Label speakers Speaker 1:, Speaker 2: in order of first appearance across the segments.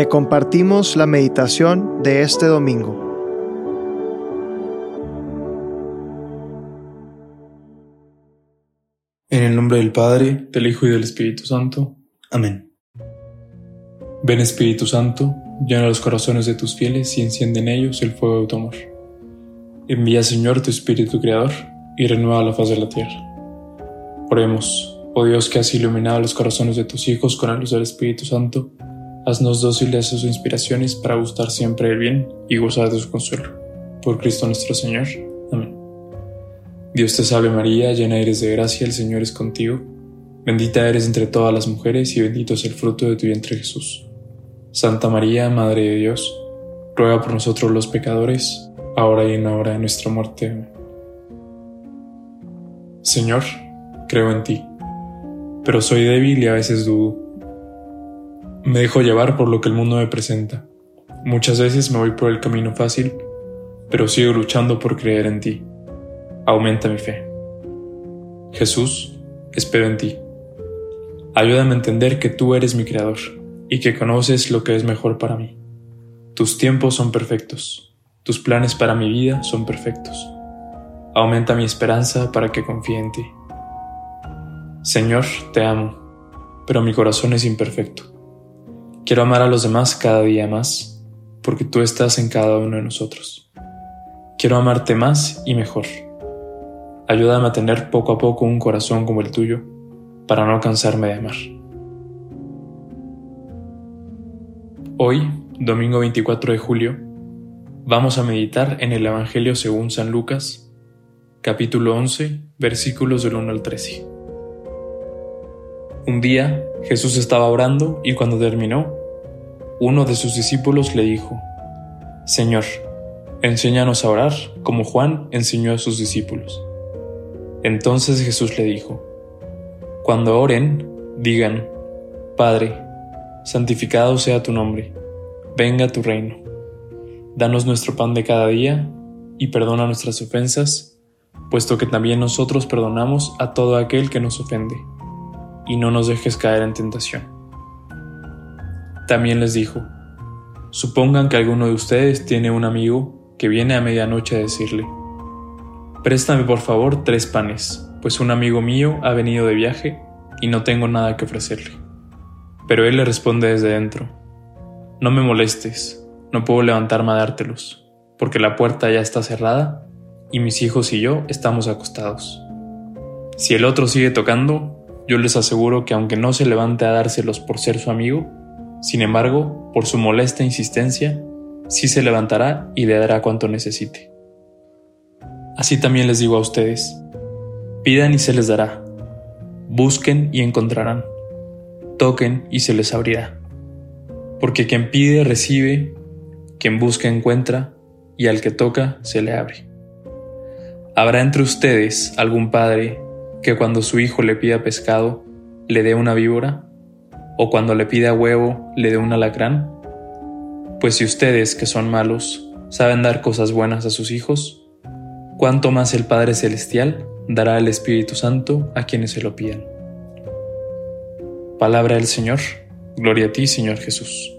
Speaker 1: Te compartimos la meditación de este domingo.
Speaker 2: En el nombre del Padre, del Hijo y del Espíritu Santo. Amén. Ven Espíritu Santo, llena los corazones de tus fieles y enciende en ellos el fuego de tu amor. Envía Señor tu Espíritu Creador y renueva la faz de la tierra. Oremos, oh Dios que has iluminado los corazones de tus hijos con la luz del Espíritu Santo, haznos dóciles a sus inspiraciones para gustar siempre el bien y gozar de su consuelo. Por Cristo nuestro Señor. Amén. Dios te salve María, llena eres de gracia, el Señor es contigo. Bendita eres entre todas las mujeres y bendito es el fruto de tu vientre Jesús. Santa María, Madre de Dios, ruega por nosotros los pecadores, ahora y en la hora de nuestra muerte. Amén. Señor, creo en ti, pero soy débil y a veces dudo. Me dejo llevar por lo que el mundo me presenta. Muchas veces me voy por el camino fácil, pero sigo luchando por creer en ti. Aumenta mi fe. Jesús, espero en ti. Ayúdame a entender que tú eres mi creador y que conoces lo que es mejor para mí. Tus tiempos son perfectos, tus planes para mi vida son perfectos. Aumenta mi esperanza para que confíe en ti. Señor, te amo, pero mi corazón es imperfecto. Quiero amar a los demás cada día más, porque tú estás en cada uno de nosotros. Quiero amarte más y mejor. Ayúdame a tener poco a poco un corazón como el tuyo, para no cansarme de amar. Hoy, domingo 24 de julio, vamos a meditar en el Evangelio según San Lucas, capítulo 11, versículos del 1 al 13. Un día Jesús estaba orando y cuando terminó, uno de sus discípulos le dijo, Señor, enséñanos a orar como Juan enseñó a sus discípulos. Entonces Jesús le dijo, Cuando oren, digan, Padre, santificado sea tu nombre, venga tu reino. Danos nuestro pan de cada día y perdona nuestras ofensas, puesto que también nosotros perdonamos a todo aquel que nos ofende, y no nos dejes caer en tentación. También les dijo, supongan que alguno de ustedes tiene un amigo que viene a medianoche a decirle, Préstame por favor tres panes, pues un amigo mío ha venido de viaje y no tengo nada que ofrecerle. Pero él le responde desde dentro, No me molestes, no puedo levantarme a dártelos, porque la puerta ya está cerrada y mis hijos y yo estamos acostados. Si el otro sigue tocando, yo les aseguro que aunque no se levante a dárselos por ser su amigo, sin embargo, por su molesta insistencia, sí se levantará y le dará cuanto necesite. Así también les digo a ustedes, pidan y se les dará, busquen y encontrarán toquen y se les abrirá. Porque quien pide recibe, quien busca encuentra, y al que toca se le abre. ¿Habrá entre ustedes algún padre que cuando su hijo le pida pescado le dé una víbora? ¿O cuando le pida huevo le dé un alacrán? Pues si ustedes, que son malos, saben dar cosas buenas a sus hijos, ¿cuánto más el Padre Celestial dará el Espíritu Santo a quienes se lo pidan? Palabra del Señor. Gloria a ti, Señor Jesús.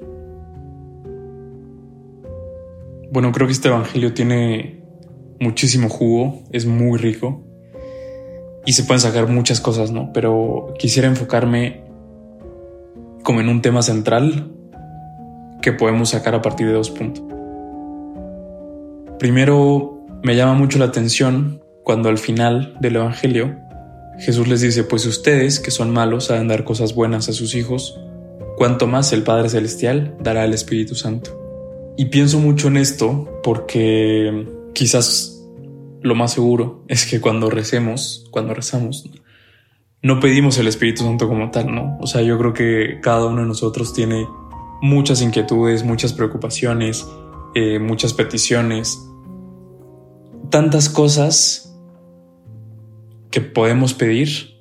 Speaker 2: Bueno, creo que este Evangelio tiene muchísimo jugo, es muy rico y se pueden sacar muchas cosas, ¿no? Pero quisiera enfocarme como en un tema central que podemos sacar a partir de dos puntos. Primero, me llama mucho la atención cuando al final del Evangelio Jesús les dice, pues ustedes, que son malos, saben dar cosas buenas a sus hijos, cuanto más el Padre Celestial dará el Espíritu Santo. Y pienso mucho en esto porque quizás lo más seguro es que cuando recemos, cuando rezamos, no pedimos el Espíritu Santo como tal, ¿no? O sea, yo creo que cada uno de nosotros tiene muchas inquietudes, muchas preocupaciones, eh, muchas peticiones, tantas cosas que podemos pedir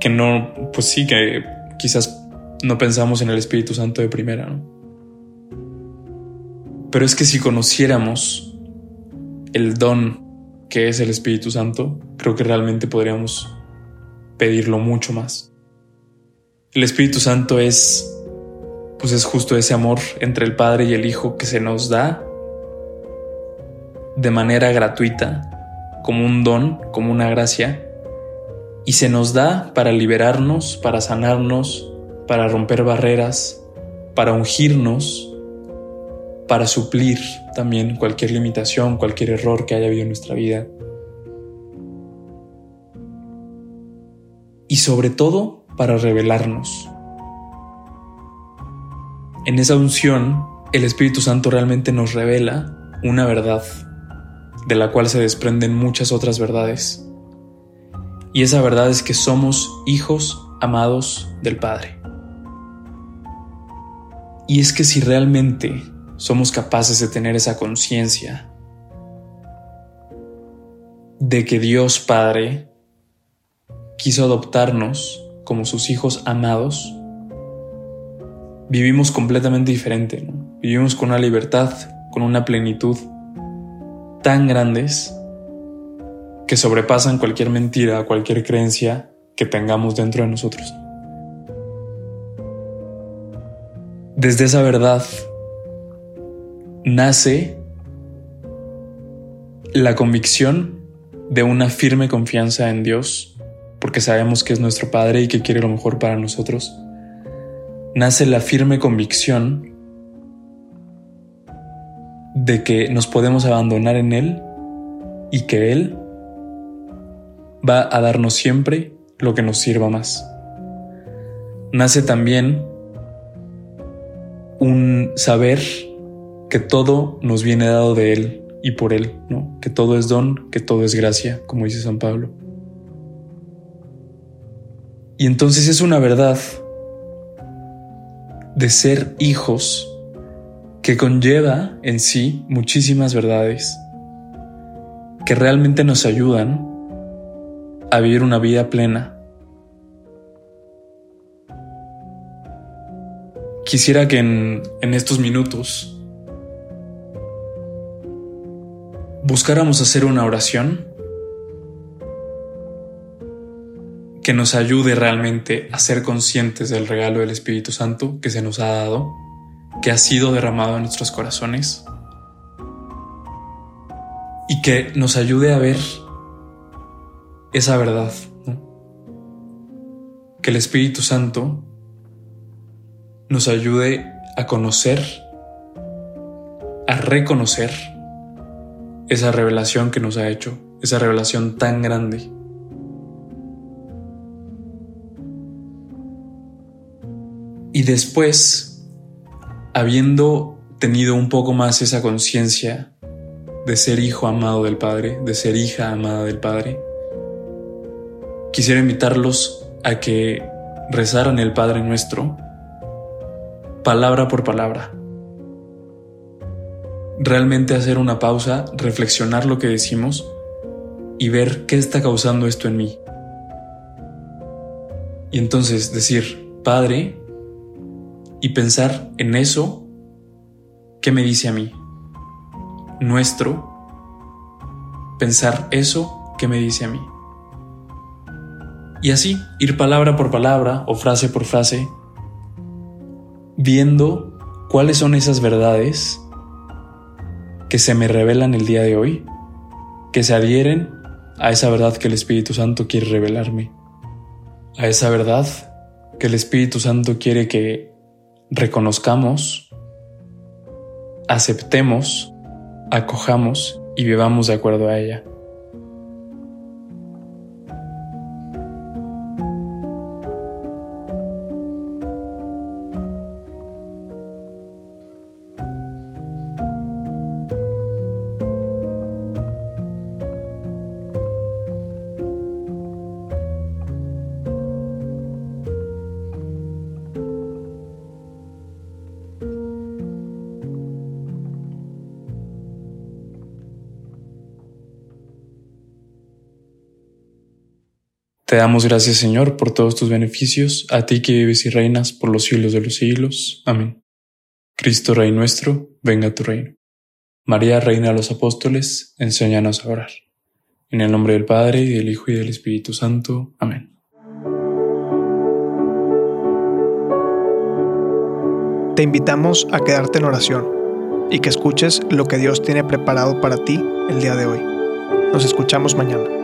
Speaker 2: que no, pues sí, que quizás no pensamos en el Espíritu Santo de primera, ¿no? Pero es que si conociéramos el don que es el Espíritu Santo, creo que realmente podríamos pedirlo mucho más. El Espíritu Santo es pues es justo ese amor entre el Padre y el Hijo que se nos da de manera gratuita, como un don, como una gracia, y se nos da para liberarnos, para sanarnos, para romper barreras, para ungirnos, para suplir también cualquier limitación, cualquier error que haya habido en nuestra vida. Y sobre todo para revelarnos, en esa unción, el Espíritu Santo realmente nos revela una verdad, de la cual se desprenden muchas otras verdades. Y esa verdad es que somos hijos amados del Padre. Y es que si realmente somos capaces de tener esa conciencia de que Dios Padre quiso adoptarnos como sus hijos amados, vivimos completamente diferente, vivimos con una libertad, con una plenitud tan grandes que sobrepasan cualquier mentira, cualquier creencia que tengamos dentro de nosotros. Desde esa verdad nace la convicción de una firme confianza en Dios, porque sabemos que es nuestro Padre y que quiere lo mejor para nosotros nace la firme convicción de que nos podemos abandonar en Él y que Él va a darnos siempre lo que nos sirva más. Nace también un saber que todo nos viene dado de Él y por Él, ¿no? que todo es don, que todo es gracia, como dice San Pablo. Y entonces es una verdad de ser hijos que conlleva en sí muchísimas verdades que realmente nos ayudan a vivir una vida plena. Quisiera que en, en estos minutos buscáramos hacer una oración que nos ayude realmente a ser conscientes del regalo del Espíritu Santo que se nos ha dado, que ha sido derramado en nuestros corazones y que nos ayude a ver esa verdad. Que el Espíritu Santo nos ayude a conocer, a reconocer esa revelación que nos ha hecho, esa revelación tan grande Y después, habiendo tenido un poco más esa conciencia de ser hijo amado del Padre, de ser hija amada del Padre, quisiera invitarlos a que rezaran el Padre nuestro, palabra por palabra. Realmente hacer una pausa, reflexionar lo que decimos y ver qué está causando esto en mí. Y entonces decir, Padre, y pensar en eso que me dice a mí. Nuestro, pensar eso que me dice a mí. Y así, ir palabra por palabra o frase por frase, viendo cuáles son esas verdades que se me revelan el día de hoy, que se adhieren a esa verdad que el Espíritu Santo quiere revelarme, a esa verdad que el Espíritu Santo quiere que reconozcamos, aceptemos, acojamos y vivamos de acuerdo a ella. Te damos gracias, Señor, por todos tus beneficios, a ti que vives y reinas por los siglos de los siglos. Amén. Cristo Rey nuestro, venga tu reino. María, Reina de los Apóstoles, enséñanos a orar. En el nombre del Padre, y del Hijo, y del Espíritu Santo. Amén.
Speaker 1: Te invitamos a quedarte en oración y que escuches lo que Dios tiene preparado para ti el día de hoy. Nos escuchamos mañana.